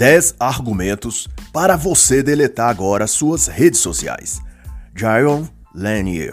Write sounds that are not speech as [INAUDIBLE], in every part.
10 argumentos para você deletar agora suas redes sociais. Jaron Lanier.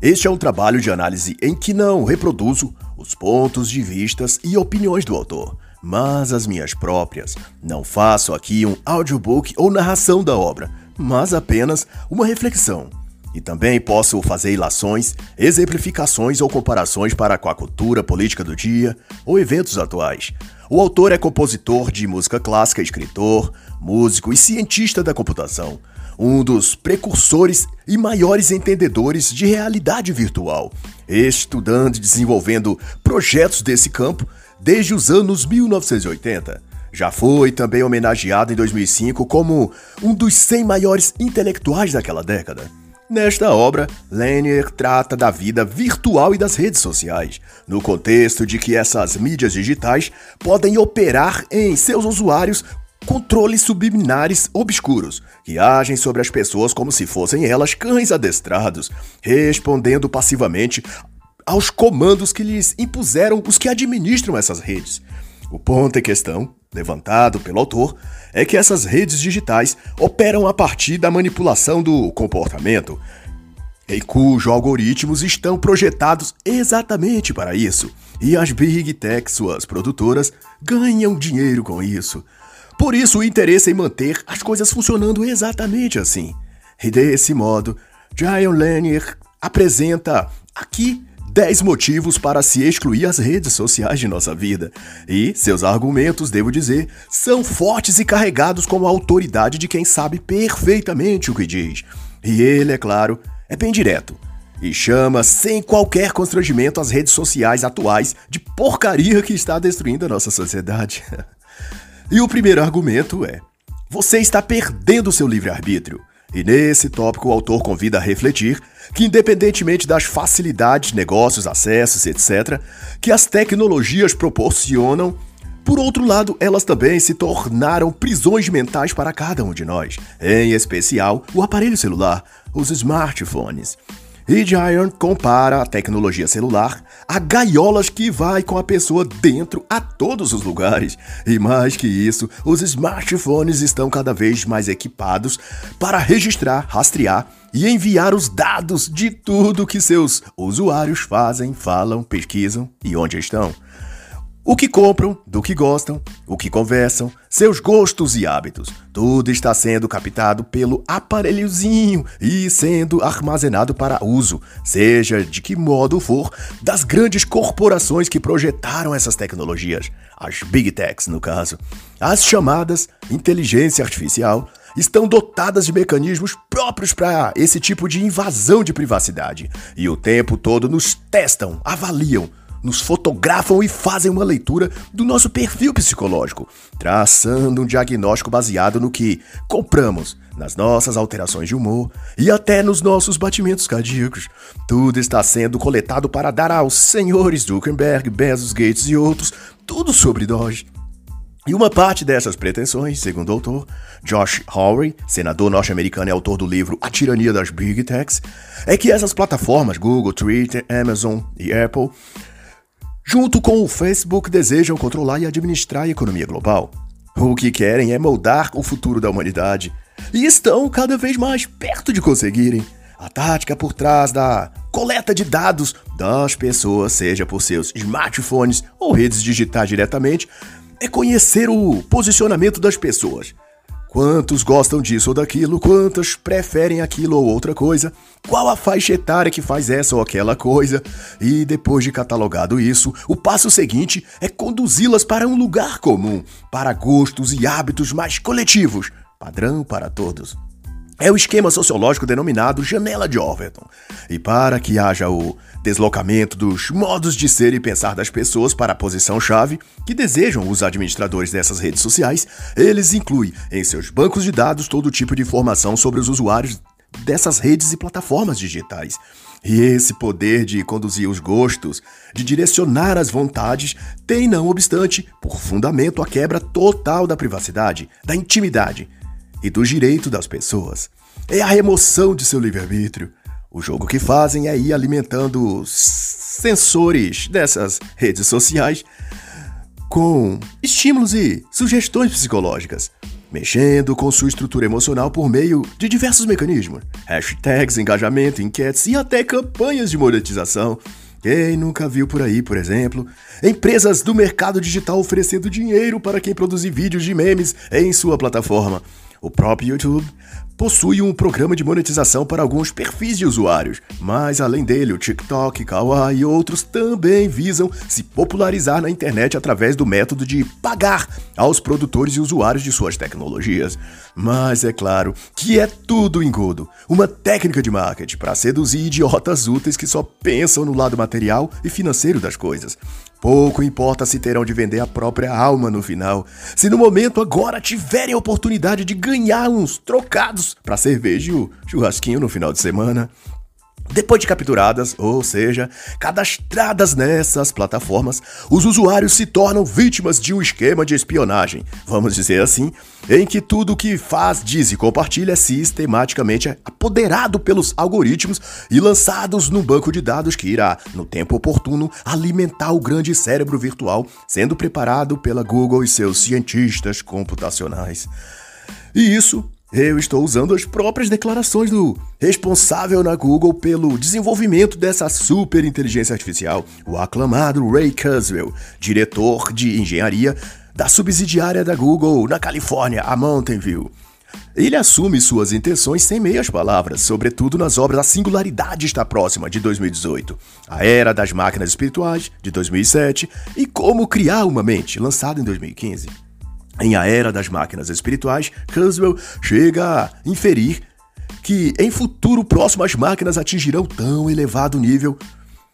Este é um trabalho de análise em que não reproduzo os pontos de vistas e opiniões do autor, mas as minhas próprias. Não faço aqui um audiobook ou narração da obra, mas apenas uma reflexão. E também posso fazer ilações, exemplificações ou comparações para com a cultura política do dia ou eventos atuais. O autor é compositor de música clássica, escritor, músico e cientista da computação, um dos precursores e maiores entendedores de realidade virtual, estudando e desenvolvendo projetos desse campo desde os anos 1980. Já foi também homenageado em 2005 como um dos 100 maiores intelectuais daquela década. Nesta obra, Lanier trata da vida virtual e das redes sociais, no contexto de que essas mídias digitais podem operar em seus usuários controles subliminares obscuros, que agem sobre as pessoas como se fossem elas cães adestrados, respondendo passivamente aos comandos que lhes impuseram os que administram essas redes. O ponto em questão, levantado pelo autor, é que essas redes digitais operam a partir da manipulação do comportamento, em cujos algoritmos estão projetados exatamente para isso, e as Big Tech, suas produtoras, ganham dinheiro com isso. Por isso, o interesse em manter as coisas funcionando exatamente assim. E desse modo, John Lanier apresenta aqui 10 motivos para se excluir as redes sociais de nossa vida. E seus argumentos, devo dizer, são fortes e carregados com a autoridade de quem sabe perfeitamente o que diz. E ele, é claro, é bem direto. E chama sem qualquer constrangimento as redes sociais atuais de porcaria que está destruindo a nossa sociedade. [LAUGHS] e o primeiro argumento é: você está perdendo seu livre-arbítrio. E nesse tópico, o autor convida a refletir que, independentemente das facilidades, negócios, acessos, etc., que as tecnologias proporcionam, por outro lado, elas também se tornaram prisões mentais para cada um de nós, em especial o aparelho celular, os smartphones. E Giant compara a tecnologia celular a gaiolas que vai com a pessoa dentro a todos os lugares. E mais que isso, os smartphones estão cada vez mais equipados para registrar, rastrear e enviar os dados de tudo que seus usuários fazem, falam, pesquisam e onde estão. O que compram, do que gostam, o que conversam, seus gostos e hábitos. Tudo está sendo captado pelo aparelhozinho e sendo armazenado para uso, seja de que modo for, das grandes corporações que projetaram essas tecnologias, as Big Techs no caso. As chamadas inteligência artificial estão dotadas de mecanismos próprios para esse tipo de invasão de privacidade e o tempo todo nos testam, avaliam nos fotografam e fazem uma leitura do nosso perfil psicológico, traçando um diagnóstico baseado no que compramos, nas nossas alterações de humor e até nos nossos batimentos cardíacos. Tudo está sendo coletado para dar aos senhores Zuckerberg, Bezos, Gates e outros tudo sobre nós. E uma parte dessas pretensões, segundo o autor, Josh Hawley, senador norte-americano e autor do livro A Tirania das Big Techs, é que essas plataformas, Google, Twitter, Amazon e Apple, junto com o Facebook, desejam controlar e administrar a economia global. O que querem é moldar o futuro da humanidade e estão cada vez mais perto de conseguirem. A tática por trás da coleta de dados das pessoas, seja por seus smartphones ou redes digitais diretamente, é conhecer o posicionamento das pessoas. Quantos gostam disso ou daquilo, quantos preferem aquilo ou outra coisa, qual a faixa etária que faz essa ou aquela coisa, e depois de catalogado isso, o passo seguinte é conduzi-las para um lugar comum, para gostos e hábitos mais coletivos, padrão para todos. É o esquema sociológico denominado janela de Overton. E para que haja o deslocamento dos modos de ser e pensar das pessoas para a posição-chave que desejam os administradores dessas redes sociais, eles incluem em seus bancos de dados todo tipo de informação sobre os usuários dessas redes e plataformas digitais. E esse poder de conduzir os gostos, de direcionar as vontades, tem, não obstante, por fundamento a quebra total da privacidade, da intimidade e do direito das pessoas. É a remoção de seu livre-arbítrio. O jogo que fazem é ir alimentando sensores dessas redes sociais com estímulos e sugestões psicológicas, mexendo com sua estrutura emocional por meio de diversos mecanismos, hashtags, engajamento, enquetes e até campanhas de monetização. Quem nunca viu por aí, por exemplo, empresas do mercado digital oferecendo dinheiro para quem produzir vídeos de memes em sua plataforma. O próprio YouTube possui um programa de monetização para alguns perfis de usuários, mas além dele, o TikTok, Kawaii e outros também visam se popularizar na internet através do método de pagar aos produtores e usuários de suas tecnologias. Mas é claro que é tudo engodo, uma técnica de marketing para seduzir idiotas úteis que só pensam no lado material e financeiro das coisas. Pouco importa se terão de vender a própria alma no final. Se no momento agora tiverem a oportunidade de ganhar uns trocados para cerveja e o churrasquinho no final de semana, depois de capturadas, ou seja, cadastradas nessas plataformas, os usuários se tornam vítimas de um esquema de espionagem, vamos dizer assim, em que tudo o que faz, diz e compartilha é sistematicamente apoderado pelos algoritmos e lançados num banco de dados que irá, no tempo oportuno, alimentar o grande cérebro virtual, sendo preparado pela Google e seus cientistas computacionais. E isso eu estou usando as próprias declarações do responsável na Google pelo desenvolvimento dessa super inteligência artificial, o aclamado Ray Kurzweil, diretor de engenharia da subsidiária da Google na Califórnia, a Mountain View. Ele assume suas intenções sem meias palavras, sobretudo nas obras A Singularidade Está Próxima, de 2018, A Era das Máquinas Espirituais, de 2007 e Como Criar uma Mente, lançado em 2015. Em A Era das Máquinas Espirituais, Kurzweil chega a inferir que em futuro próximo as máquinas atingirão tão elevado nível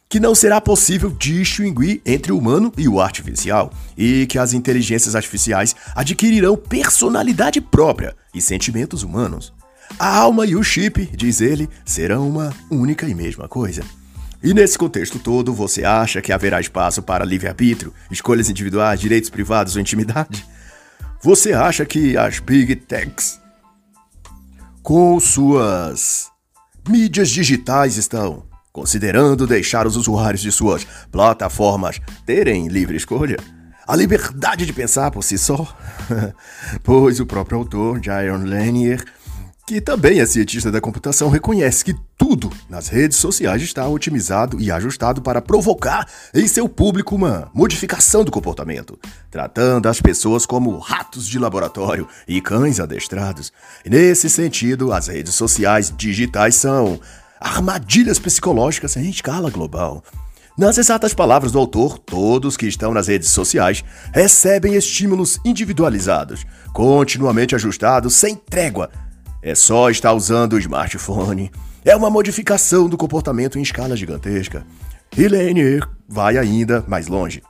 que não será possível distinguir entre o humano e o artificial, e que as inteligências artificiais adquirirão personalidade própria e sentimentos humanos. A alma e o chip, diz ele, serão uma única e mesma coisa. E nesse contexto todo, você acha que haverá espaço para livre-arbítrio, escolhas individuais, direitos privados ou intimidade? Você acha que as Big Techs, com suas mídias digitais, estão considerando deixar os usuários de suas plataformas terem livre escolha? A liberdade de pensar por si só? [LAUGHS] pois o próprio autor, Jaron Lanier, que também é cientista da computação, reconhece que tudo nas redes sociais está otimizado e ajustado para provocar em seu público uma modificação do comportamento, tratando as pessoas como ratos de laboratório e cães adestrados. Nesse sentido, as redes sociais digitais são armadilhas psicológicas em escala global. Nas exatas palavras do autor, todos que estão nas redes sociais recebem estímulos individualizados, continuamente ajustados, sem trégua é só estar usando o smartphone. É uma modificação do comportamento em escala gigantesca. E Lanier vai ainda mais longe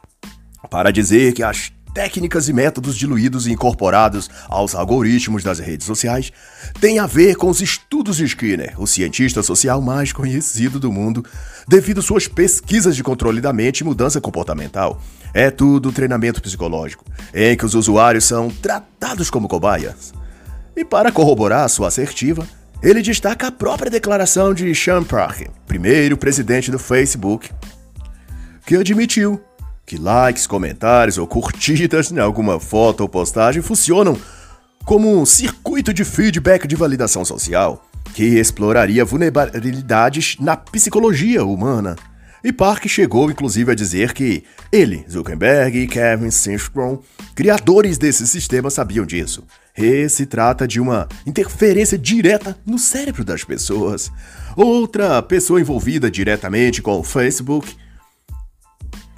para dizer que as técnicas e métodos diluídos e incorporados aos algoritmos das redes sociais têm a ver com os estudos de Skinner, o cientista social mais conhecido do mundo, devido suas pesquisas de controle da mente e mudança comportamental. É tudo treinamento psicológico, em que os usuários são tratados como cobaias. E para corroborar sua assertiva, ele destaca a própria declaração de Sean Parker, primeiro presidente do Facebook, que admitiu que likes, comentários ou curtidas em alguma foto ou postagem funcionam como um circuito de feedback de validação social que exploraria vulnerabilidades na psicologia humana. E Park chegou inclusive a dizer que ele, Zuckerberg e Kevin Systrom, criadores desse sistema, sabiam disso. E se trata de uma interferência direta no cérebro das pessoas. Outra pessoa envolvida diretamente com o Facebook,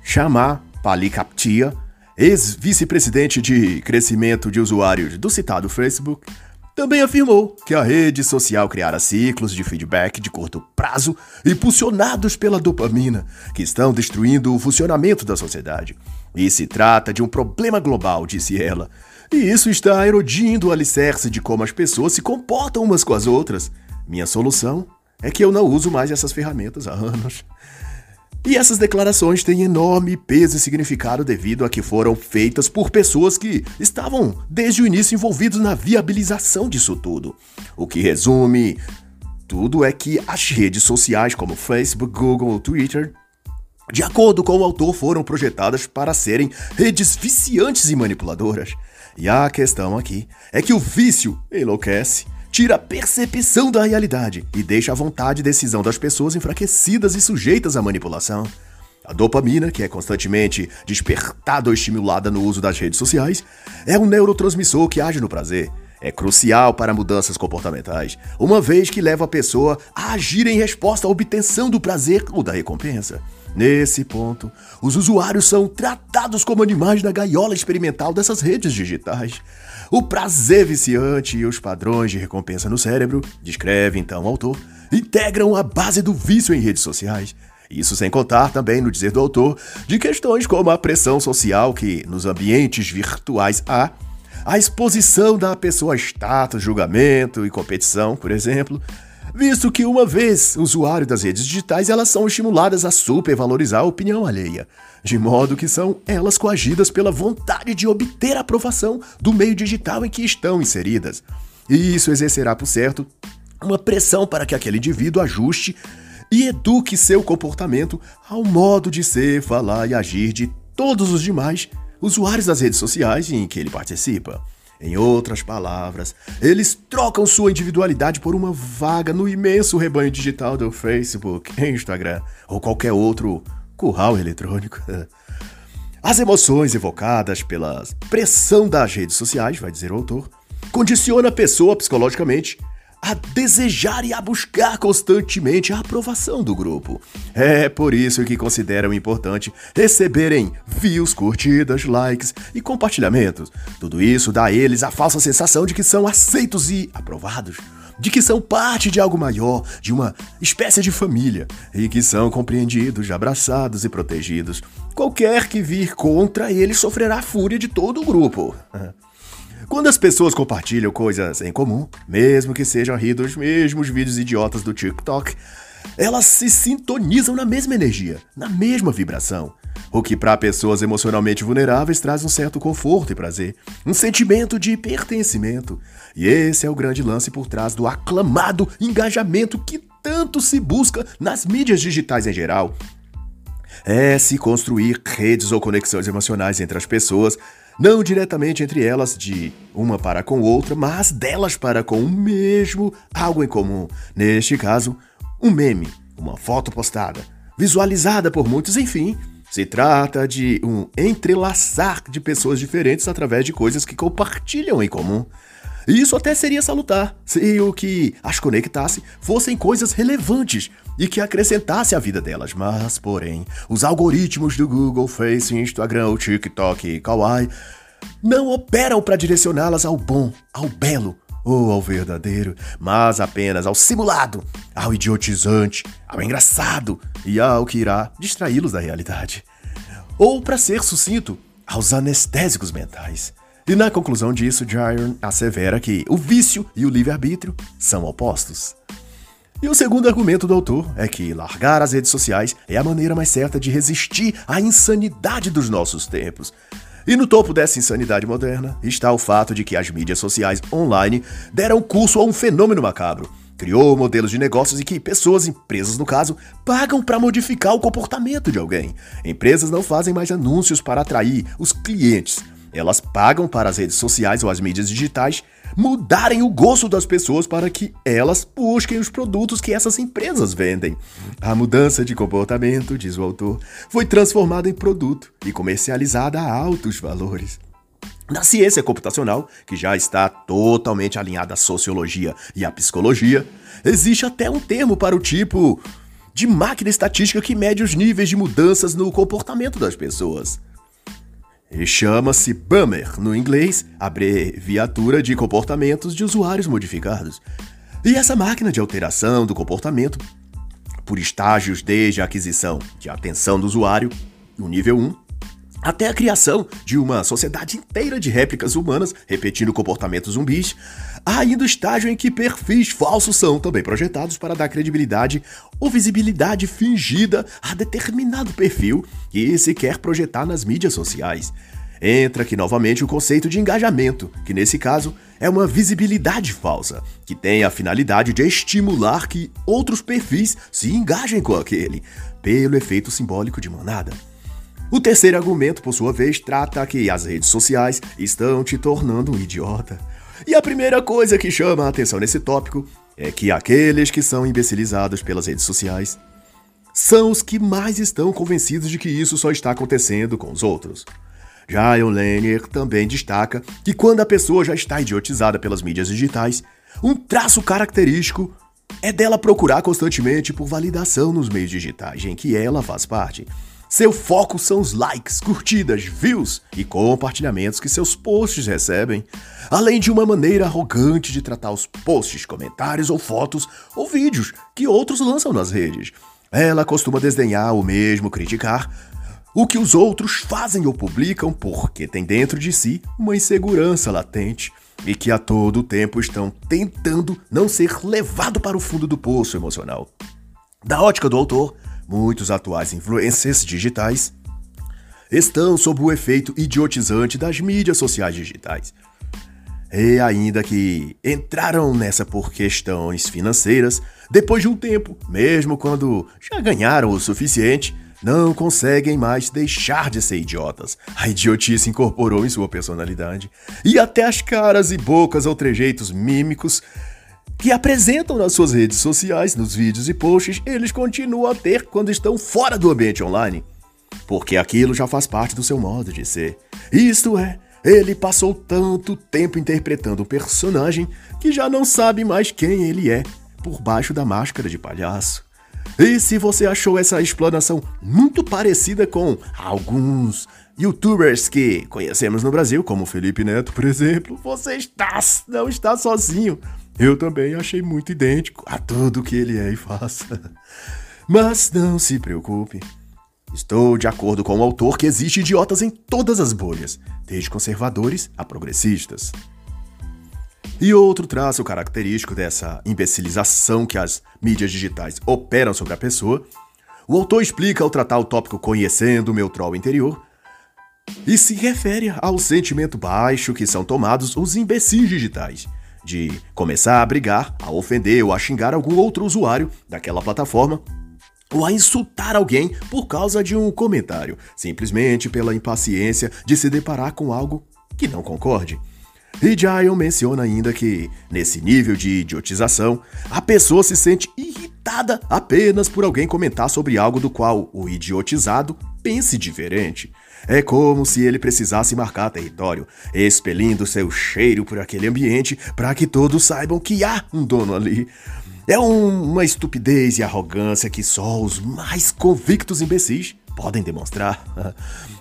Chamar Palikaptia, ex-vice-presidente de crescimento de usuários do citado Facebook, também afirmou que a rede social criara ciclos de feedback de curto prazo impulsionados pela dopamina, que estão destruindo o funcionamento da sociedade. E se trata de um problema global, disse ela. E isso está erodindo o alicerce de como as pessoas se comportam umas com as outras. Minha solução é que eu não uso mais essas ferramentas há anos. E essas declarações têm enorme peso e significado devido a que foram feitas por pessoas que estavam desde o início envolvidos na viabilização disso tudo. O que resume tudo é que as redes sociais como Facebook, Google, Twitter de acordo com o autor, foram projetadas para serem redes viciantes e manipuladoras. E a questão aqui é que o vício enlouquece, tira a percepção da realidade e deixa a vontade e decisão das pessoas enfraquecidas e sujeitas à manipulação. A dopamina, que é constantemente despertada ou estimulada no uso das redes sociais, é um neurotransmissor que age no prazer. É crucial para mudanças comportamentais, uma vez que leva a pessoa a agir em resposta à obtenção do prazer ou da recompensa. Nesse ponto, os usuários são tratados como animais da gaiola experimental dessas redes digitais. O prazer viciante e os padrões de recompensa no cérebro, descreve então o autor, integram a base do vício em redes sociais. Isso sem contar também, no dizer do autor, de questões como a pressão social que, nos ambientes virtuais, há, a exposição da pessoa a status, julgamento e competição, por exemplo, visto que uma vez usuário das redes digitais, elas são estimuladas a supervalorizar a opinião alheia, de modo que são elas coagidas pela vontade de obter a aprovação do meio digital em que estão inseridas. E isso exercerá, por certo, uma pressão para que aquele indivíduo ajuste e eduque seu comportamento ao modo de ser, falar e agir de todos os demais usuários das redes sociais em que ele participa. Em outras palavras, eles trocam sua individualidade por uma vaga no imenso rebanho digital do Facebook, Instagram ou qualquer outro curral eletrônico. [LAUGHS] As emoções evocadas pela pressão das redes sociais, vai dizer o autor, condiciona a pessoa psicologicamente a desejar e a buscar constantemente a aprovação do grupo. É por isso que consideram importante receberem views, curtidas, likes e compartilhamentos. Tudo isso dá a eles a falsa sensação de que são aceitos e aprovados de que são parte de algo maior, de uma espécie de família, e que são compreendidos, abraçados e protegidos. Qualquer que vir contra eles sofrerá a fúria de todo o grupo. [LAUGHS] Quando as pessoas compartilham coisas em comum, mesmo que sejam rir dos mesmos vídeos idiotas do TikTok, elas se sintonizam na mesma energia, na mesma vibração. O que para pessoas emocionalmente vulneráveis traz um certo conforto e prazer, um sentimento de pertencimento. E esse é o grande lance por trás do aclamado engajamento que tanto se busca nas mídias digitais em geral. É se construir redes ou conexões emocionais entre as pessoas não diretamente entre elas de uma para com outra, mas delas para com o mesmo algo em comum. Neste caso, um meme, uma foto postada, visualizada por muitos, enfim. Se trata de um entrelaçar de pessoas diferentes através de coisas que compartilham em comum. Isso até seria salutar, se o que as conectasse fossem coisas relevantes e que acrescentasse à vida delas. Mas, porém, os algoritmos do Google, Face, Instagram, TikTok e Kawaii não operam para direcioná-las ao bom, ao belo ou ao verdadeiro, mas apenas ao simulado, ao idiotizante, ao engraçado e ao que irá distraí-los da realidade. Ou, para ser sucinto, aos anestésicos mentais. E na conclusão disso, Jaron assevera que o vício e o livre-arbítrio são opostos. E o segundo argumento do autor é que largar as redes sociais é a maneira mais certa de resistir à insanidade dos nossos tempos. E no topo dessa insanidade moderna está o fato de que as mídias sociais online deram curso a um fenômeno macabro. Criou modelos de negócios em que pessoas, empresas no caso, pagam para modificar o comportamento de alguém. Empresas não fazem mais anúncios para atrair os clientes, elas pagam para as redes sociais ou as mídias digitais mudarem o gosto das pessoas para que elas busquem os produtos que essas empresas vendem. A mudança de comportamento, diz o autor, foi transformada em produto e comercializada a altos valores. Na ciência computacional, que já está totalmente alinhada à sociologia e à psicologia, existe até um termo para o tipo de máquina estatística que mede os níveis de mudanças no comportamento das pessoas. E chama-se Bummer, no inglês, abreviatura de comportamentos de usuários modificados. E essa máquina de alteração do comportamento, por estágios desde a aquisição de atenção do usuário, no nível 1, até a criação de uma sociedade inteira de réplicas humanas repetindo comportamentos zumbis, há ainda o estágio em que perfis falsos são também projetados para dar credibilidade ou visibilidade fingida a determinado perfil que se quer projetar nas mídias sociais. Entra aqui novamente o conceito de engajamento, que nesse caso é uma visibilidade falsa, que tem a finalidade de estimular que outros perfis se engajem com aquele. pelo efeito simbólico de manada. O terceiro argumento, por sua vez, trata que as redes sociais estão te tornando um idiota. E a primeira coisa que chama a atenção nesse tópico é que aqueles que são imbecilizados pelas redes sociais são os que mais estão convencidos de que isso só está acontecendo com os outros. Jayon Lanier também destaca que quando a pessoa já está idiotizada pelas mídias digitais, um traço característico é dela procurar constantemente por validação nos meios digitais em que ela faz parte. Seu foco são os likes, curtidas, views e compartilhamentos que seus posts recebem, além de uma maneira arrogante de tratar os posts, comentários ou fotos ou vídeos que outros lançam nas redes. Ela costuma desdenhar ou mesmo criticar o que os outros fazem ou publicam porque tem dentro de si uma insegurança latente e que a todo tempo estão tentando não ser levado para o fundo do poço emocional. Da ótica do autor, muitos atuais influencers digitais estão sob o efeito idiotizante das mídias sociais digitais. E ainda que entraram nessa por questões financeiras, depois de um tempo, mesmo quando já ganharam o suficiente, não conseguem mais deixar de ser idiotas. A idiotice incorporou em sua personalidade. E até as caras e bocas ou trejeitos mímicos que apresentam nas suas redes sociais, nos vídeos e posts, eles continuam a ter quando estão fora do ambiente online. Porque aquilo já faz parte do seu modo de ser. Isto é, ele passou tanto tempo interpretando um personagem que já não sabe mais quem ele é por baixo da máscara de palhaço. E se você achou essa explanação muito parecida com alguns youtubers que conhecemos no Brasil, como Felipe Neto, por exemplo, você está, não está sozinho. Eu também achei muito idêntico a tudo que ele é e faz. Mas não se preocupe. Estou de acordo com o autor que existe idiotas em todas as bolhas, desde conservadores a progressistas. E outro traço característico dessa imbecilização que as mídias digitais operam sobre a pessoa, o autor explica ao tratar o tópico Conhecendo o meu troll interior, e se refere ao sentimento baixo que são tomados os imbecis digitais, de começar a brigar, a ofender ou a xingar algum outro usuário daquela plataforma ou a insultar alguém por causa de um comentário, simplesmente pela impaciência de se deparar com algo que não concorde. E Giles menciona ainda que, nesse nível de idiotização, a pessoa se sente irritada apenas por alguém comentar sobre algo do qual o idiotizado pense diferente. É como se ele precisasse marcar território, expelindo seu cheiro por aquele ambiente para que todos saibam que há um dono ali. É um, uma estupidez e arrogância que só os mais convictos imbecis podem demonstrar. [LAUGHS]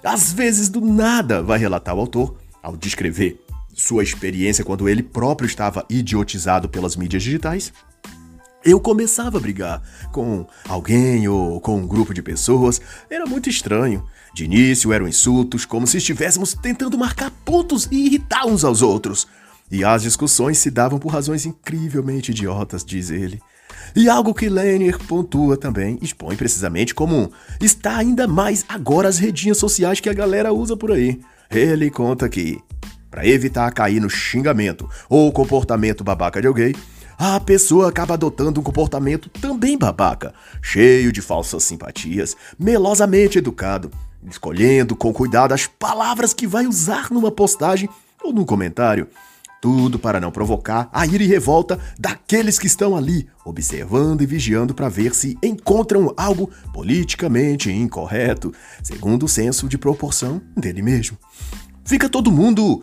Às vezes, do nada, vai relatar o autor, ao descrever sua experiência quando ele próprio estava idiotizado pelas mídias digitais, eu começava a brigar com alguém ou com um grupo de pessoas. Era muito estranho. De início eram insultos, como se estivéssemos tentando marcar pontos e irritar uns aos outros. E as discussões se davam por razões incrivelmente idiotas, diz ele. E algo que Lanier pontua também, expõe precisamente como está ainda mais agora as redinhas sociais que a galera usa por aí. Ele conta que, para evitar cair no xingamento ou comportamento babaca de alguém, a pessoa acaba adotando um comportamento também babaca, cheio de falsas simpatias, melosamente educado, escolhendo com cuidado as palavras que vai usar numa postagem ou num comentário. Tudo para não provocar a ira e revolta daqueles que estão ali, observando e vigiando para ver se encontram algo politicamente incorreto, segundo o senso de proporção dele mesmo. Fica todo mundo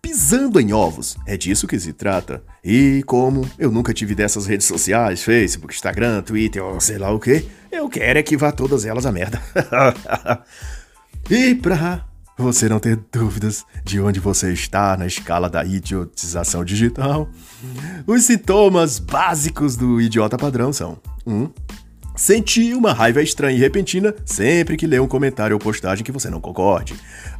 pisando em ovos. É disso que se trata. E como eu nunca tive dessas redes sociais, Facebook, Instagram, Twitter ou sei lá o que, eu quero é que vá todas elas a merda. [LAUGHS] e pra você não ter dúvidas de onde você está na escala da idiotização digital, os sintomas básicos do idiota padrão são 1. Um, Sentir uma raiva estranha e repentina sempre que lê um comentário ou postagem que você não concorde.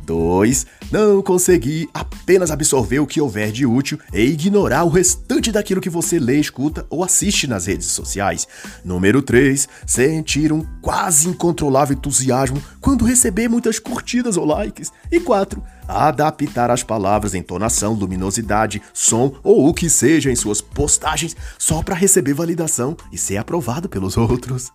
2. Não conseguir apenas absorver o que houver de útil e ignorar o restante daquilo que você lê, escuta ou assiste nas redes sociais. Número 3. Sentir um quase incontrolável entusiasmo quando receber muitas curtidas ou likes. E 4 adaptar as palavras, entonação, luminosidade, som ou o que seja em suas postagens só para receber validação e ser aprovado pelos [LAUGHS] outros.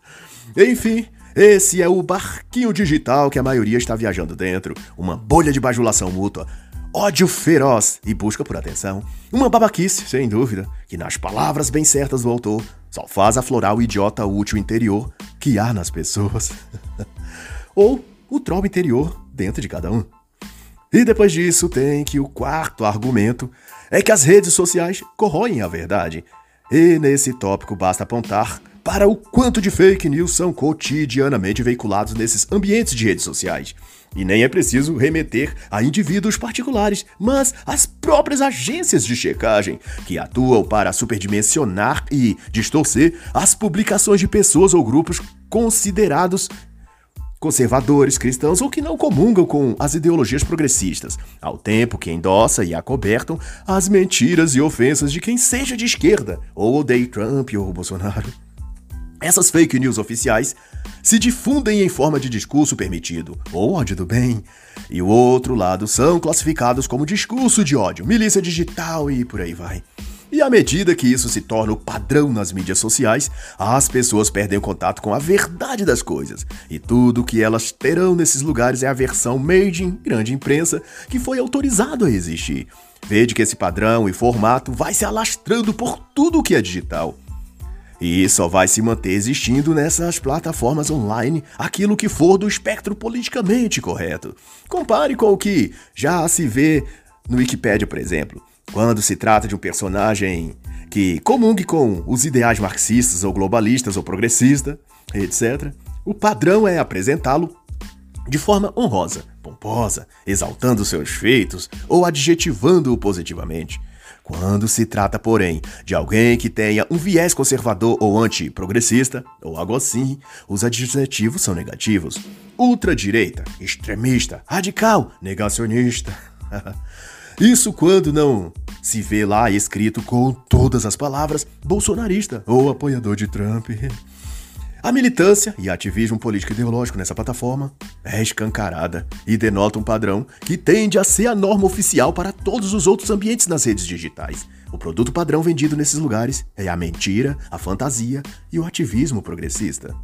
Enfim, Esse é o barquinho digital que a maioria está viajando dentro, uma bolha de bajulação mútua, ódio feroz e busca por atenção. Uma babaquice, sem dúvida, que nas palavras bem certas do autor, só faz aflorar o idiota útil interior que há nas pessoas. [LAUGHS] Ou o troll interior dentro de cada um. E depois disso tem que o quarto argumento é que as redes sociais corroem a verdade. E nesse tópico basta apontar para o quanto de fake news são cotidianamente veiculados nesses ambientes de redes sociais. E nem é preciso remeter a indivíduos particulares, mas às próprias agências de checagem, que atuam para superdimensionar e distorcer as publicações de pessoas ou grupos considerados conservadores, cristãos ou que não comungam com as ideologias progressistas, ao tempo que endossa e acobertam as mentiras e ofensas de quem seja de esquerda ou odeie Trump ou Bolsonaro. Essas fake news oficiais se difundem em forma de discurso permitido, ou ódio do bem, e o outro lado são classificados como discurso de ódio, milícia digital e por aí vai. E à medida que isso se torna o padrão nas mídias sociais, as pessoas perdem o contato com a verdade das coisas. E tudo que elas terão nesses lugares é a versão made in grande imprensa que foi autorizado a existir. Vede que esse padrão e formato vai se alastrando por tudo que é digital. E só vai se manter existindo nessas plataformas online aquilo que for do espectro politicamente correto. Compare com o que já se vê no Wikipedia, por exemplo. Quando se trata de um personagem que comungue com os ideais marxistas ou globalistas ou progressista, etc., o padrão é apresentá-lo de forma honrosa, pomposa, exaltando seus feitos ou adjetivando-o positivamente. Quando se trata, porém, de alguém que tenha um viés conservador ou antiprogressista, ou algo assim, os adjetivos são negativos. Ultradireita, extremista, radical, negacionista. [LAUGHS] Isso quando não se vê lá escrito com todas as palavras bolsonarista ou apoiador de Trump. [LAUGHS] A militância e ativismo político ideológico nessa plataforma é escancarada e denota um padrão que tende a ser a norma oficial para todos os outros ambientes nas redes digitais. O produto padrão vendido nesses lugares é a mentira, a fantasia e o ativismo progressista.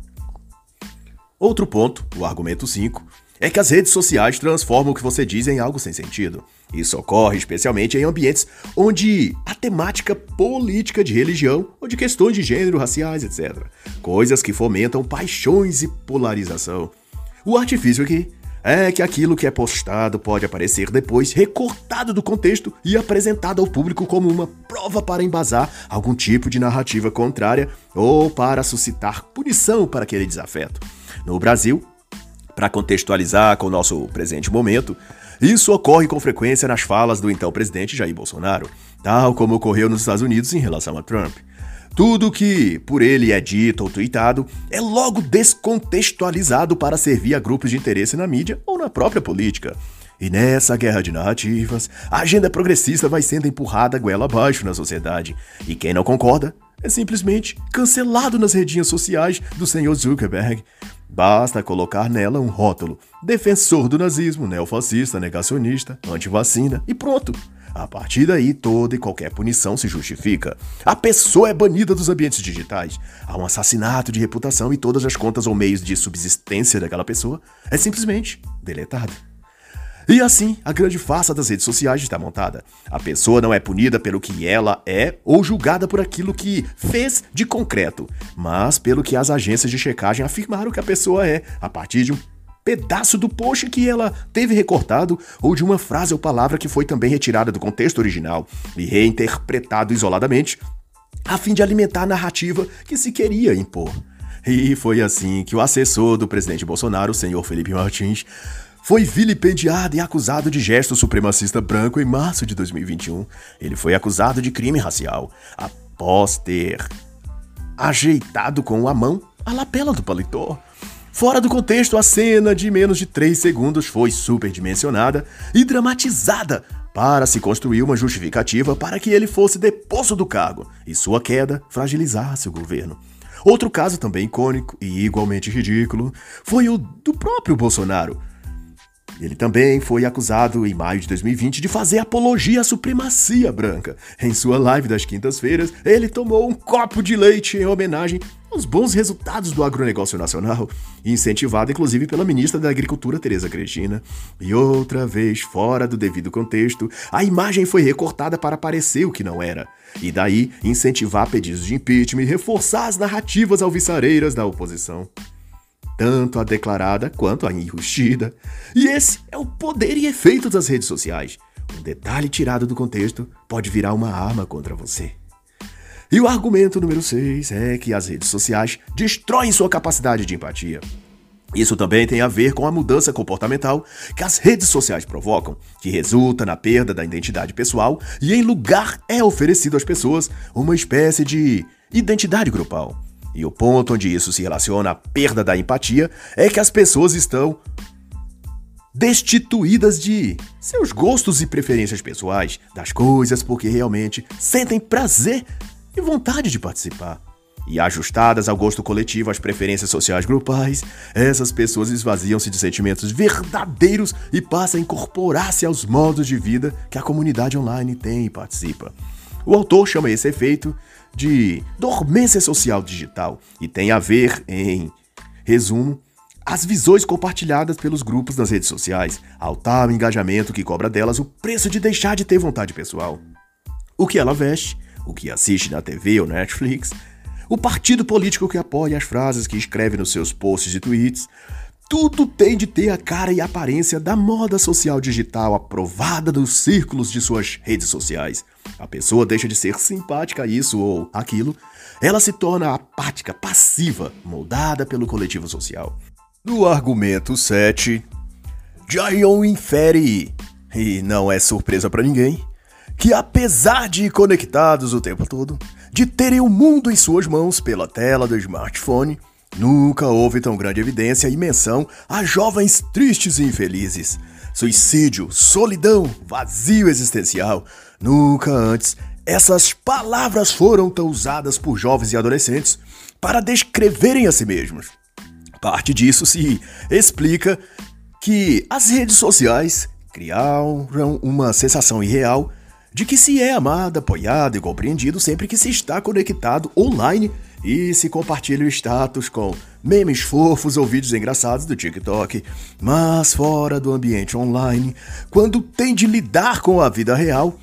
Outro ponto, o argumento 5, é que as redes sociais transformam o que você diz em algo sem sentido. Isso ocorre especialmente em ambientes onde a temática política de religião ou de questões de gênero, raciais, etc. Coisas que fomentam paixões e polarização. O artifício aqui é que aquilo que é postado pode aparecer depois recortado do contexto e apresentado ao público como uma prova para embasar algum tipo de narrativa contrária ou para suscitar punição para aquele desafeto. No Brasil, para contextualizar com o nosso presente momento, isso ocorre com frequência nas falas do então presidente Jair Bolsonaro, tal como ocorreu nos Estados Unidos em relação a Trump. Tudo que por ele é dito ou tweetado é logo descontextualizado para servir a grupos de interesse na mídia ou na própria política. E nessa guerra de narrativas, a agenda progressista vai sendo empurrada goela abaixo na sociedade. E quem não concorda é simplesmente cancelado nas redinhas sociais do senhor Zuckerberg. Basta colocar nela um rótulo: defensor do nazismo, neofascista, negacionista, antivacina e pronto. A partir daí, toda e qualquer punição se justifica. A pessoa é banida dos ambientes digitais. Há um assassinato de reputação e todas as contas ou meios de subsistência daquela pessoa é simplesmente deletada. E assim, a grande farsa das redes sociais está montada. A pessoa não é punida pelo que ela é ou julgada por aquilo que fez de concreto, mas pelo que as agências de checagem afirmaram que a pessoa é, a partir de um pedaço do post que ela teve recortado ou de uma frase ou palavra que foi também retirada do contexto original e reinterpretado isoladamente, a fim de alimentar a narrativa que se queria impor. E foi assim que o assessor do presidente Bolsonaro, o senhor Felipe Martins, foi vilipendiado e acusado de gesto supremacista branco em março de 2021. Ele foi acusado de crime racial após ter ajeitado com a mão a lapela do paletó. Fora do contexto, a cena de menos de 3 segundos foi superdimensionada e dramatizada para se construir uma justificativa para que ele fosse deposto do cargo e sua queda fragilizasse o governo. Outro caso também icônico e igualmente ridículo foi o do próprio Bolsonaro. Ele também foi acusado em maio de 2020 de fazer apologia à supremacia branca. Em sua live das quintas-feiras, ele tomou um copo de leite em homenagem aos bons resultados do agronegócio nacional, incentivado inclusive pela ministra da Agricultura Tereza Cristina. E outra vez, fora do devido contexto, a imagem foi recortada para parecer o que não era. E daí incentivar pedidos de impeachment e reforçar as narrativas alvissareiras da oposição tanto a declarada quanto a enrustida. E esse é o poder e efeito das redes sociais. Um detalhe tirado do contexto pode virar uma arma contra você. E o argumento número 6 é que as redes sociais destroem sua capacidade de empatia. Isso também tem a ver com a mudança comportamental que as redes sociais provocam, que resulta na perda da identidade pessoal e, em lugar, é oferecido às pessoas uma espécie de identidade grupal. E o ponto onde isso se relaciona à perda da empatia é que as pessoas estão destituídas de seus gostos e preferências pessoais, das coisas porque realmente sentem prazer e vontade de participar. E ajustadas ao gosto coletivo, às preferências sociais grupais, essas pessoas esvaziam-se de sentimentos verdadeiros e passam a incorporar-se aos modos de vida que a comunidade online tem e participa. O autor chama esse efeito de dormência social digital e tem a ver, em resumo, as visões compartilhadas pelos grupos nas redes sociais, ao tal engajamento que cobra delas o preço de deixar de ter vontade pessoal. O que ela veste, o que assiste na TV ou Netflix, o partido político que apoia as frases que escreve nos seus posts e tweets, tudo tem de ter a cara e a aparência da moda social digital aprovada dos círculos de suas redes sociais. A pessoa deixa de ser simpática a isso ou aquilo, ela se torna apática, passiva, moldada pelo coletivo social. No argumento 7, Jayon infere, e não é surpresa para ninguém, que apesar de conectados o tempo todo, de terem o mundo em suas mãos pela tela do smartphone, Nunca houve tão grande evidência e menção a jovens tristes e infelizes. Suicídio, solidão, vazio existencial. Nunca antes essas palavras foram tão usadas por jovens e adolescentes para descreverem a si mesmos. Parte disso se explica que as redes sociais criaram uma sensação irreal de que se é amado, apoiado e compreendido sempre que se está conectado online e se compartilha o status com memes fofos ou vídeos engraçados do TikTok. Mas fora do ambiente online, quando tem de lidar com a vida real,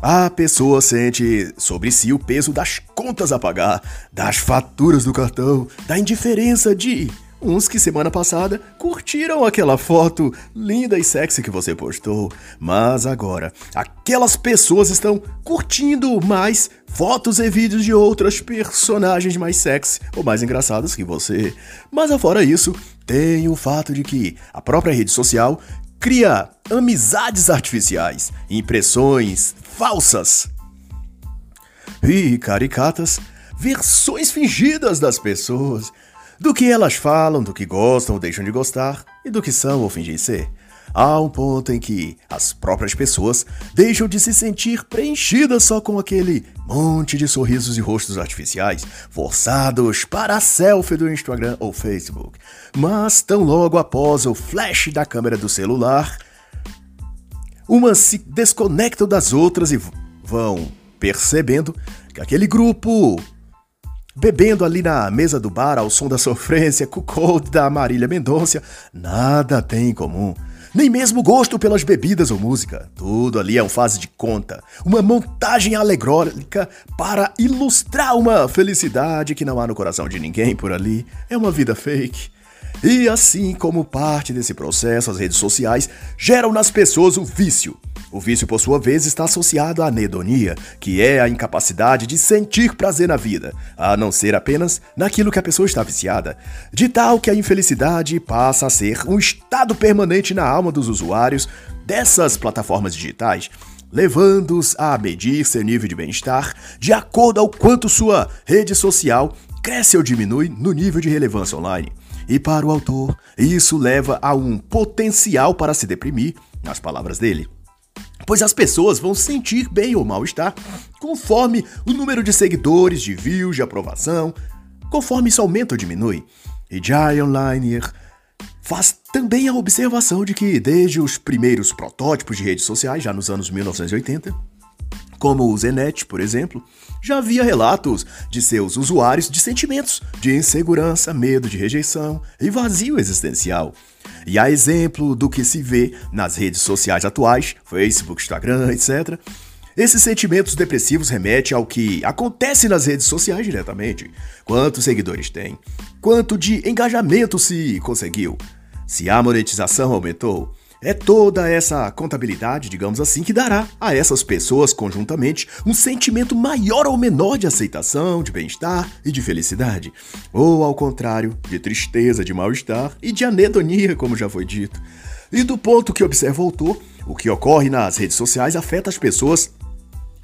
a pessoa sente sobre si o peso das contas a pagar, das faturas do cartão, da indiferença de Uns que semana passada curtiram aquela foto linda e sexy que você postou, mas agora aquelas pessoas estão curtindo mais fotos e vídeos de outras personagens mais sexy ou mais engraçadas que você. Mas afora isso, tem o fato de que a própria rede social cria amizades artificiais, impressões falsas e caricatas, versões fingidas das pessoas do que elas falam, do que gostam ou deixam de gostar e do que são ou fingem ser. Há um ponto em que as próprias pessoas deixam de se sentir preenchidas só com aquele monte de sorrisos e rostos artificiais forçados para a selfie do Instagram ou Facebook. Mas tão logo após o flash da câmera do celular, umas se desconectam das outras e vão percebendo que aquele grupo Bebendo ali na mesa do bar ao som da sofrência, cold da Marília Mendonça, nada tem em comum. Nem mesmo gosto pelas bebidas ou música. Tudo ali é um fase de conta, uma montagem alegórica para ilustrar uma felicidade que não há no coração de ninguém por ali. É uma vida fake. E assim como parte desse processo, as redes sociais geram nas pessoas o vício. O vício, por sua vez, está associado à anedonia, que é a incapacidade de sentir prazer na vida, a não ser apenas naquilo que a pessoa está viciada, de tal que a infelicidade passa a ser um estado permanente na alma dos usuários dessas plataformas digitais, levando-os a medir seu nível de bem-estar de acordo ao quanto sua rede social cresce ou diminui no nível de relevância online. E para o autor, isso leva a um potencial para se deprimir, nas palavras dele. Pois as pessoas vão sentir bem ou mal-estar conforme o número de seguidores, de views, de aprovação, conforme isso aumenta ou diminui. E Jay Online faz também a observação de que, desde os primeiros protótipos de redes sociais, já nos anos 1980, como o Zenet, por exemplo, já havia relatos de seus usuários de sentimentos de insegurança, medo de rejeição e vazio existencial. E a exemplo do que se vê nas redes sociais atuais, Facebook, Instagram, etc., esses sentimentos depressivos remetem ao que acontece nas redes sociais diretamente. Quantos seguidores tem? Quanto de engajamento se conseguiu? Se a monetização aumentou? É toda essa contabilidade, digamos assim, que dará a essas pessoas conjuntamente um sentimento maior ou menor de aceitação, de bem-estar e de felicidade. Ou, ao contrário, de tristeza, de mal-estar e de anedonia, como já foi dito. E do ponto que observa o autor, o que ocorre nas redes sociais afeta as pessoas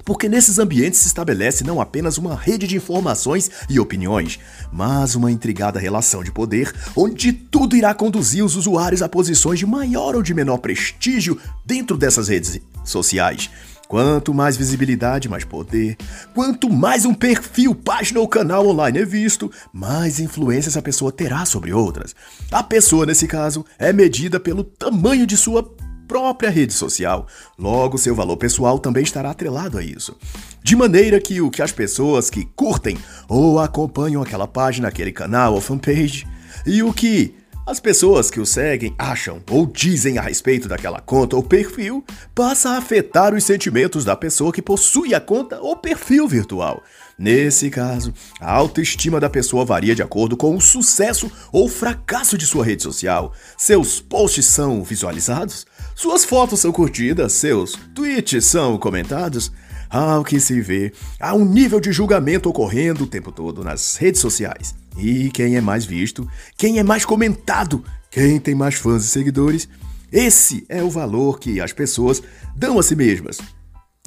porque nesses ambientes se estabelece não apenas uma rede de informações e opiniões, mas uma intrigada relação de poder, onde tudo irá conduzir os usuários a posições de maior ou de menor prestígio dentro dessas redes sociais. Quanto mais visibilidade, mais poder. Quanto mais um perfil, página ou canal online é visto, mais influência essa pessoa terá sobre outras. A pessoa, nesse caso, é medida pelo tamanho de sua própria rede social. Logo, seu valor pessoal também estará atrelado a isso. De maneira que o que as pessoas que curtem ou acompanham aquela página, aquele canal ou fanpage, e o que as pessoas que o seguem acham ou dizem a respeito daquela conta ou perfil passa a afetar os sentimentos da pessoa que possui a conta ou perfil virtual. Nesse caso, a autoestima da pessoa varia de acordo com o sucesso ou fracasso de sua rede social. Seus posts são visualizados? Suas fotos são curtidas? Seus tweets são comentados? Ao que se vê, há um nível de julgamento ocorrendo o tempo todo nas redes sociais. E quem é mais visto, quem é mais comentado, quem tem mais fãs e seguidores, esse é o valor que as pessoas dão a si mesmas,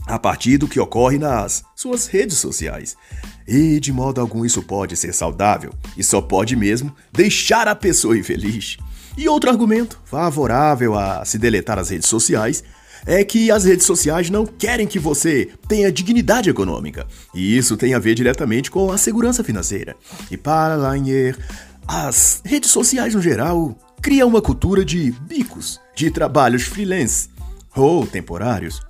a partir do que ocorre nas suas redes sociais. E de modo algum isso pode ser saudável, e só pode mesmo deixar a pessoa infeliz. E outro argumento favorável a se deletar as redes sociais é que as redes sociais não querem que você tenha dignidade econômica. E isso tem a ver diretamente com a segurança financeira. E para Lanier, as redes sociais no geral criam uma cultura de bicos, de trabalhos freelance ou temporários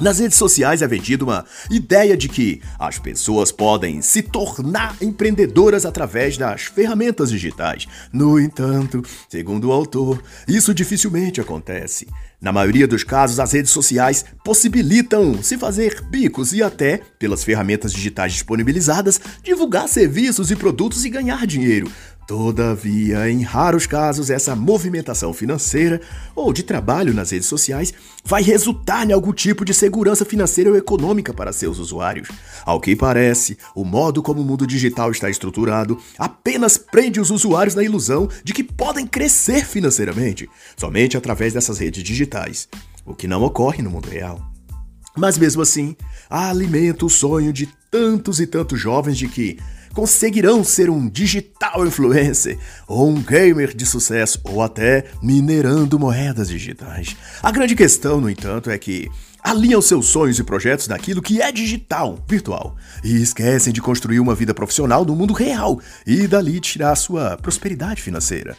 nas redes sociais é vendida uma ideia de que as pessoas podem se tornar empreendedoras através das ferramentas digitais. No entanto, segundo o autor, isso dificilmente acontece. Na maioria dos casos, as redes sociais possibilitam se fazer bicos e até, pelas ferramentas digitais disponibilizadas, divulgar serviços e produtos e ganhar dinheiro. Todavia, em raros casos, essa movimentação financeira ou de trabalho nas redes sociais vai resultar em algum tipo de segurança financeira ou econômica para seus usuários. Ao que parece, o modo como o mundo digital está estruturado apenas prende os usuários na ilusão de que podem crescer financeiramente somente através dessas redes digitais, o que não ocorre no mundo real. Mas mesmo assim, alimenta o sonho de tantos e tantos jovens de que conseguirão ser um digital influencer, ou um gamer de sucesso, ou até minerando moedas digitais. A grande questão, no entanto, é que alinham seus sonhos e projetos naquilo que é digital, virtual, e esquecem de construir uma vida profissional no mundo real e dali tirar sua prosperidade financeira.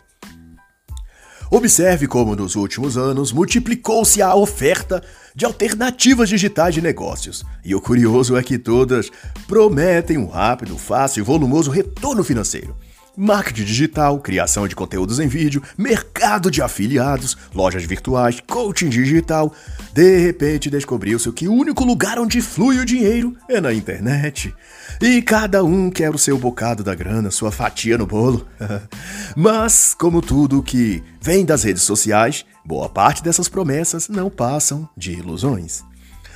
Observe como nos últimos anos multiplicou-se a oferta de alternativas digitais de negócios. E o curioso é que todas prometem um rápido, fácil e volumoso retorno financeiro marketing digital, criação de conteúdos em vídeo, mercado de afiliados, lojas virtuais, coaching digital. De repente descobriu-se que o único lugar onde flui o dinheiro é na internet. E cada um quer o seu bocado da grana, sua fatia no bolo. [LAUGHS] Mas, como tudo que vem das redes sociais, boa parte dessas promessas não passam de ilusões.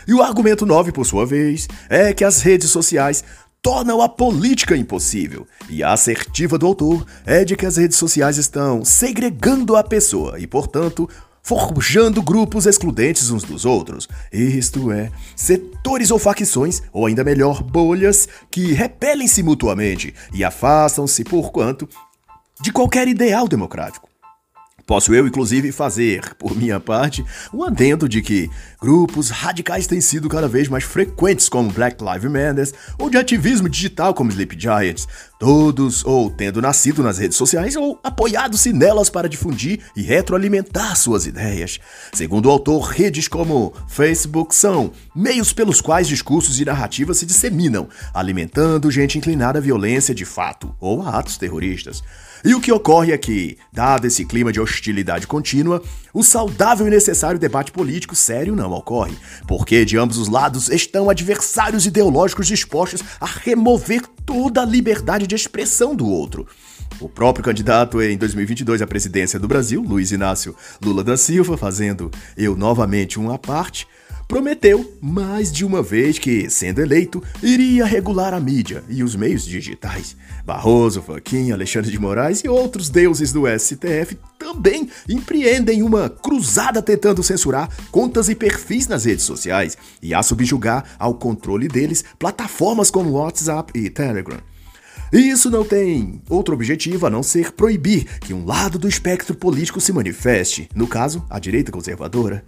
E o argumento 9, por sua vez, é que as redes sociais tornam a política impossível. E a assertiva do autor é de que as redes sociais estão segregando a pessoa e, portanto, forjando grupos excludentes uns dos outros, isto é, setores ou facções, ou ainda melhor, bolhas, que repelem-se mutuamente e afastam-se, por quanto, de qualquer ideal democrático. Posso eu, inclusive, fazer, por minha parte, um adendo de que grupos radicais têm sido cada vez mais frequentes, como Black Lives Matter, ou de ativismo digital, como Sleep Giants, todos ou tendo nascido nas redes sociais ou apoiado-se nelas para difundir e retroalimentar suas ideias. Segundo o autor, redes como Facebook são meios pelos quais discursos e narrativas se disseminam, alimentando gente inclinada à violência de fato ou a atos terroristas. E o que ocorre é que, dado esse clima de hostilidade contínua, o saudável e necessário debate político sério não ocorre, porque de ambos os lados estão adversários ideológicos dispostos a remover toda a liberdade de expressão do outro. O próprio candidato em 2022 à presidência do Brasil, Luiz Inácio Lula da Silva, fazendo eu novamente uma parte, prometeu mais de uma vez que, sendo eleito, iria regular a mídia e os meios digitais. Barroso, Faquinha, Alexandre de Moraes e outros deuses do STF também empreendem uma cruzada tentando censurar contas e perfis nas redes sociais e a subjugar ao controle deles plataformas como WhatsApp e Telegram. Isso não tem outro objetivo a não ser proibir que um lado do espectro político se manifeste, no caso, a direita conservadora.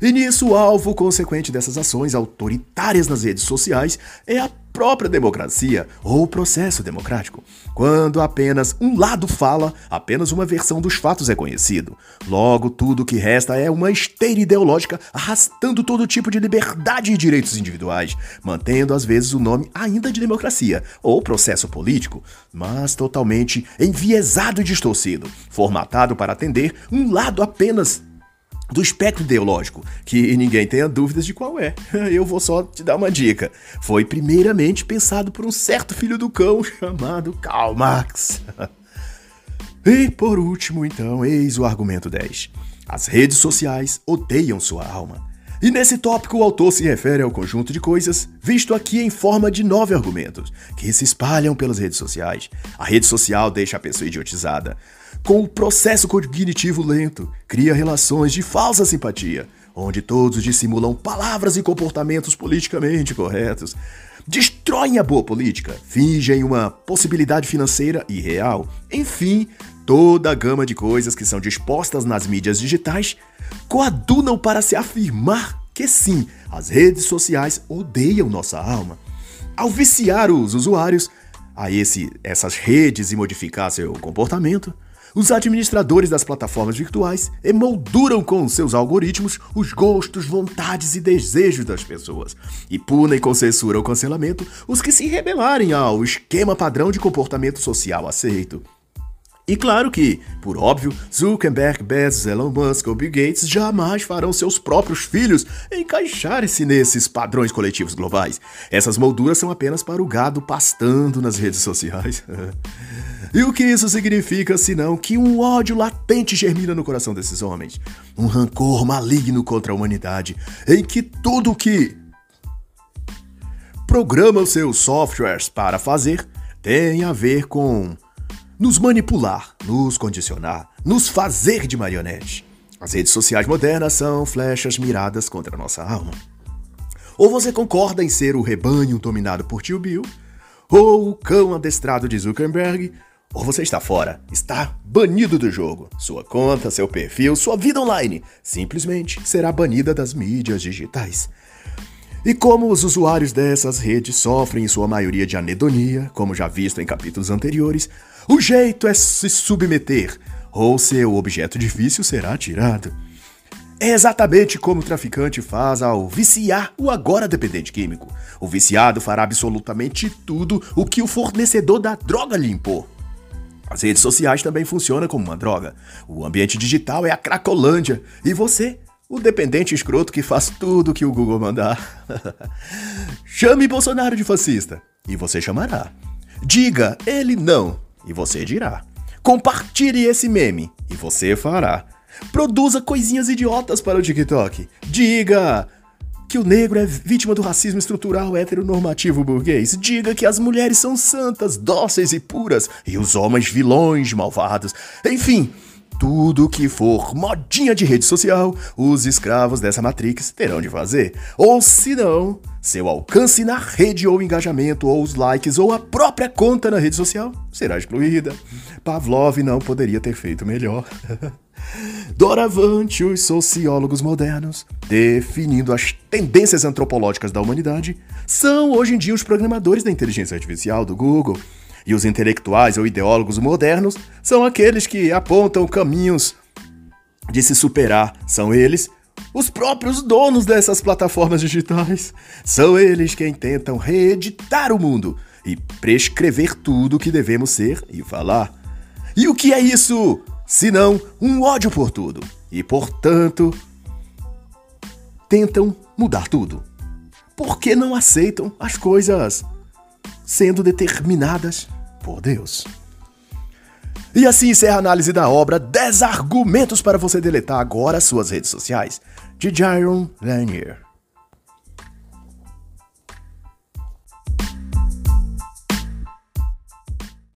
E nisso, o alvo consequente dessas ações autoritárias nas redes sociais é a própria democracia ou processo democrático. Quando apenas um lado fala, apenas uma versão dos fatos é conhecido. Logo, tudo que resta é uma esteira ideológica arrastando todo tipo de liberdade e direitos individuais, mantendo às vezes o nome ainda de democracia ou processo político, mas totalmente enviesado e distorcido, formatado para atender um lado apenas do espectro ideológico, que ninguém tenha dúvidas de qual é. [LAUGHS] Eu vou só te dar uma dica. Foi primeiramente pensado por um certo filho do cão [LAUGHS] chamado Karl Marx. [LAUGHS] E por último, então, eis o argumento 10. As redes sociais odeiam sua alma. E nesse tópico, o autor se refere ao conjunto de coisas, visto aqui em forma de nove argumentos, que se espalham pelas redes sociais. A rede social deixa a pessoa idiotizada. Com o processo cognitivo lento, cria relações de falsa simpatia, onde todos dissimulam palavras e comportamentos politicamente corretos, destroem a boa política, fingem uma possibilidade financeira irreal, enfim, toda a gama de coisas que são dispostas nas mídias digitais coadunam para se afirmar que sim, as redes sociais odeiam nossa alma. Ao viciar os usuários a esse, essas redes e modificar seu comportamento, os administradores das plataformas virtuais emolduram com seus algoritmos os gostos, vontades e desejos das pessoas e punem com censura ou cancelamento os que se rebelarem ao esquema padrão de comportamento social aceito. E claro que, por óbvio, Zuckerberg, Bezos, Elon Musk ou Bill Gates jamais farão seus próprios filhos encaixarem-se nesses padrões coletivos globais. Essas molduras são apenas para o gado pastando nas redes sociais. [LAUGHS] e o que isso significa senão que um ódio latente germina no coração desses homens? Um rancor maligno contra a humanidade, em que tudo que programa os seus softwares para fazer tem a ver com nos manipular, nos condicionar, nos fazer de marionete. As redes sociais modernas são flechas miradas contra nossa alma. Ou você concorda em ser o rebanho dominado por tio Bill, ou o cão adestrado de Zuckerberg, ou você está fora, está banido do jogo. Sua conta, seu perfil, sua vida online simplesmente será banida das mídias digitais. E como os usuários dessas redes sofrem em sua maioria de anedonia, como já visto em capítulos anteriores, o jeito é se submeter, ou seu objeto difícil será tirado. É exatamente como o traficante faz ao viciar o agora dependente químico. O viciado fará absolutamente tudo o que o fornecedor da droga lhe impor. As redes sociais também funcionam como uma droga. O ambiente digital é a cracolândia e você, o dependente escroto que faz tudo o que o Google mandar. [LAUGHS] Chame Bolsonaro de fascista e você chamará. Diga ele não e você dirá. Compartilhe esse meme e você fará. Produza coisinhas idiotas para o TikTok. Diga que o negro é vítima do racismo estrutural heteronormativo burguês. Diga que as mulheres são santas, dóceis e puras e os homens vilões malvados. Enfim, tudo que for modinha de rede social, os escravos dessa Matrix terão de fazer. Ou se não, seu alcance na rede ou engajamento, ou os likes, ou a própria conta na rede social será excluída. Pavlov não poderia ter feito melhor. [LAUGHS] Doravante, os sociólogos modernos, definindo as tendências antropológicas da humanidade, são hoje em dia os programadores da inteligência artificial do Google. E os intelectuais ou ideólogos modernos são aqueles que apontam caminhos de se superar. São eles os próprios donos dessas plataformas digitais. São eles quem tentam reeditar o mundo e prescrever tudo o que devemos ser e falar. E o que é isso? Senão um ódio por tudo. E, portanto, tentam mudar tudo. Porque não aceitam as coisas sendo determinadas por Deus. E assim encerra a análise da obra 10 argumentos para você deletar agora suas redes sociais, de Jaron Lanier.